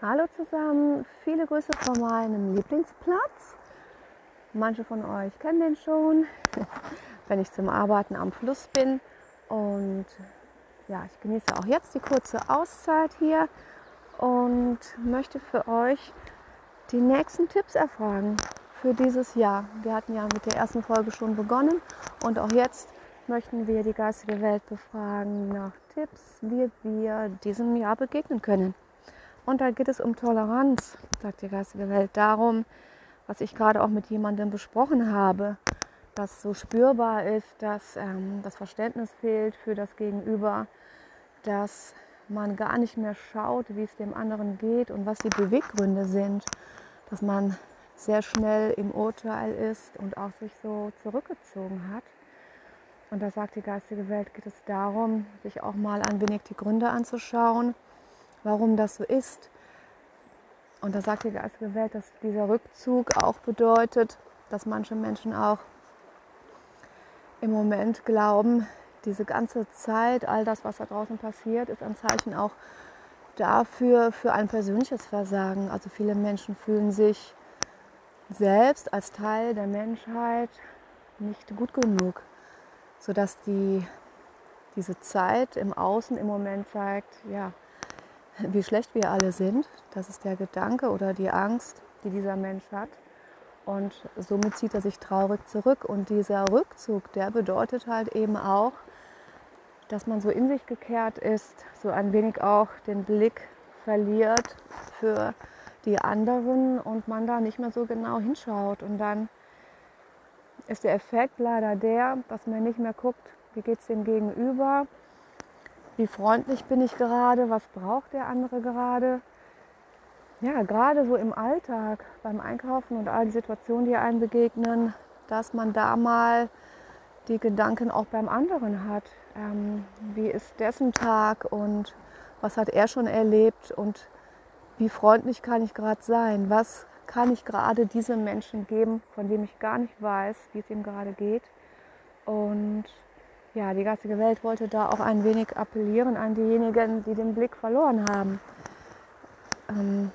Hallo zusammen, viele Grüße von meinem Lieblingsplatz. Manche von euch kennen den schon, wenn ich zum Arbeiten am Fluss bin. Und ja, ich genieße auch jetzt die kurze Auszeit hier und möchte für euch die nächsten Tipps erfragen für dieses Jahr. Wir hatten ja mit der ersten Folge schon begonnen und auch jetzt möchten wir die geistige Welt befragen nach Tipps, wie wir diesem Jahr begegnen können. Und da geht es um Toleranz, sagt die geistige Welt, darum, was ich gerade auch mit jemandem besprochen habe, dass so spürbar ist, dass ähm, das Verständnis fehlt für das Gegenüber, dass man gar nicht mehr schaut, wie es dem anderen geht und was die Beweggründe sind, dass man sehr schnell im Urteil ist und auch sich so zurückgezogen hat. Und da sagt die geistige Welt, geht es darum, sich auch mal ein wenig die Gründe anzuschauen warum das so ist. Und da sagt die geistige Welt, dass dieser Rückzug auch bedeutet, dass manche Menschen auch im Moment glauben, diese ganze Zeit, all das, was da draußen passiert, ist ein Zeichen auch dafür, für ein persönliches Versagen. Also viele Menschen fühlen sich selbst als Teil der Menschheit nicht gut genug, sodass die, diese Zeit im Außen im Moment zeigt, ja, wie schlecht wir alle sind. Das ist der Gedanke oder die Angst, die dieser Mensch hat. Und somit zieht er sich traurig zurück. Und dieser Rückzug, der bedeutet halt eben auch, dass man so in sich gekehrt ist, so ein wenig auch den Blick verliert für die anderen und man da nicht mehr so genau hinschaut. Und dann ist der Effekt leider der, dass man nicht mehr guckt, wie geht es dem Gegenüber, wie freundlich bin ich gerade, was braucht der andere gerade. Ja, gerade so im Alltag, beim Einkaufen und all die Situationen, die einem begegnen, dass man da mal die Gedanken auch beim anderen hat. Ähm, wie ist dessen Tag und was hat er schon erlebt und wie freundlich kann ich gerade sein? Was kann ich gerade diesem Menschen geben, von dem ich gar nicht weiß, wie es ihm gerade geht? Und ja, die geistige Welt wollte da auch ein wenig appellieren an diejenigen, die den Blick verloren haben, ähm,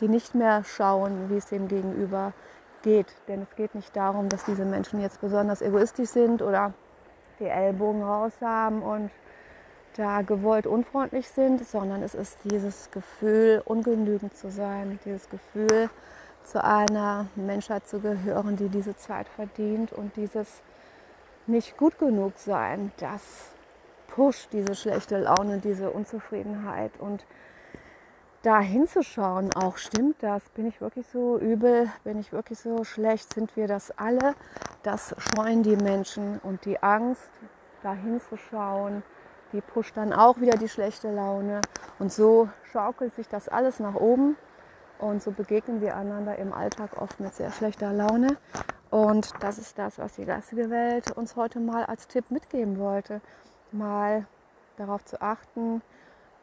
die nicht mehr schauen, wie es dem Gegenüber geht. Denn es geht nicht darum, dass diese Menschen jetzt besonders egoistisch sind oder die Ellbogen raus haben und da gewollt unfreundlich sind, sondern es ist dieses Gefühl, ungenügend zu sein, dieses Gefühl, zu einer Menschheit zu gehören, die diese Zeit verdient und dieses nicht gut genug sein, das pusht diese schlechte Laune, diese Unzufriedenheit. Und da hinzuschauen, auch stimmt das, bin ich wirklich so übel, bin ich wirklich so schlecht, sind wir das alle, das scheuen die Menschen. Und die Angst, da hinzuschauen, die pusht dann auch wieder die schlechte Laune. Und so schaukelt sich das alles nach oben. Und so begegnen wir einander im Alltag oft mit sehr schlechter Laune und das ist das, was die geistige Welt uns heute mal als Tipp mitgeben wollte. Mal darauf zu achten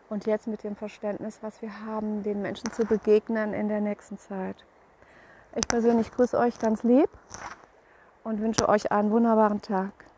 und jetzt mit dem Verständnis, was wir haben, den Menschen zu begegnen in der nächsten Zeit. Ich persönlich grüße euch ganz lieb und wünsche euch einen wunderbaren Tag.